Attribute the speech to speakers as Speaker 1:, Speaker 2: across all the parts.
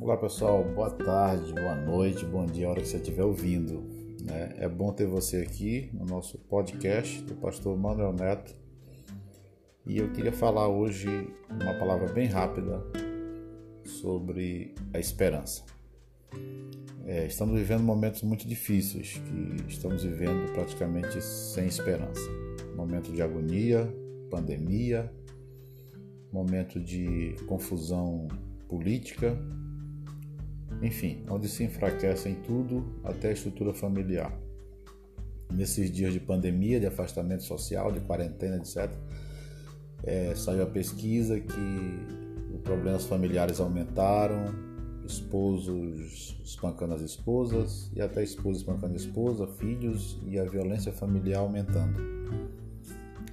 Speaker 1: Olá pessoal, boa tarde, boa noite, bom dia, a hora que você estiver ouvindo. Né? É bom ter você aqui no nosso podcast do pastor Manuel Neto. E eu queria falar hoje uma palavra bem rápida sobre a esperança. É, estamos vivendo momentos muito difíceis, que estamos vivendo praticamente sem esperança. Momento de agonia, pandemia, momento de confusão política, enfim, onde se enfraquece em tudo, até a estrutura familiar. Nesses dias de pandemia, de afastamento social, de quarentena, etc., é, saiu a pesquisa que os problemas familiares aumentaram, esposos espancando as esposas e até esposa espancando a esposa, filhos e a violência familiar aumentando.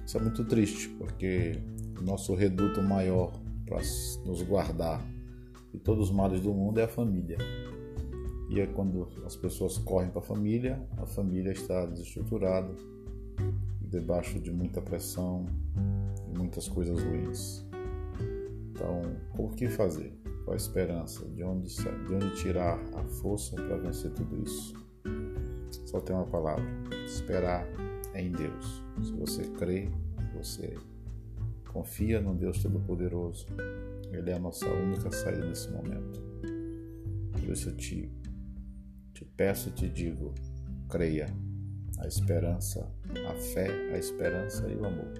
Speaker 1: Isso é muito triste, porque o nosso reduto maior para nos guardar de todos os males do mundo é a família. E é quando as pessoas correm para a família, a família está desestruturada, debaixo de muita pressão e muitas coisas ruins. Então, o que fazer? Qual a esperança? De onde, de onde tirar a força para vencer tudo isso? Só tem uma palavra: esperar em Deus. Se você crê, você confia no Deus Todo-Poderoso, Ele é a nossa única saída nesse momento. Por isso eu te, te peço e te digo: creia. A esperança, a fé, a esperança e o amor.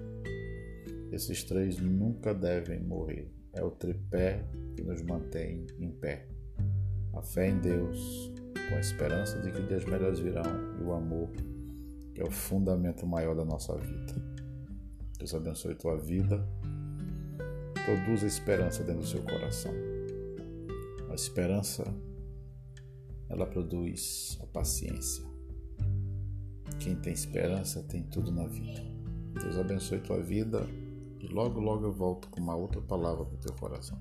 Speaker 1: Esses três nunca devem morrer. É o tripé que nos mantém em pé. A fé em Deus, com a esperança de que dias melhores virão, e o amor, que é o fundamento maior da nossa vida. Deus abençoe tua vida. Produza esperança dentro do seu coração. A esperança, ela produz a paciência. Quem tem esperança tem tudo na vida. Deus abençoe tua vida e logo, logo eu volto com uma outra palavra para o teu coração.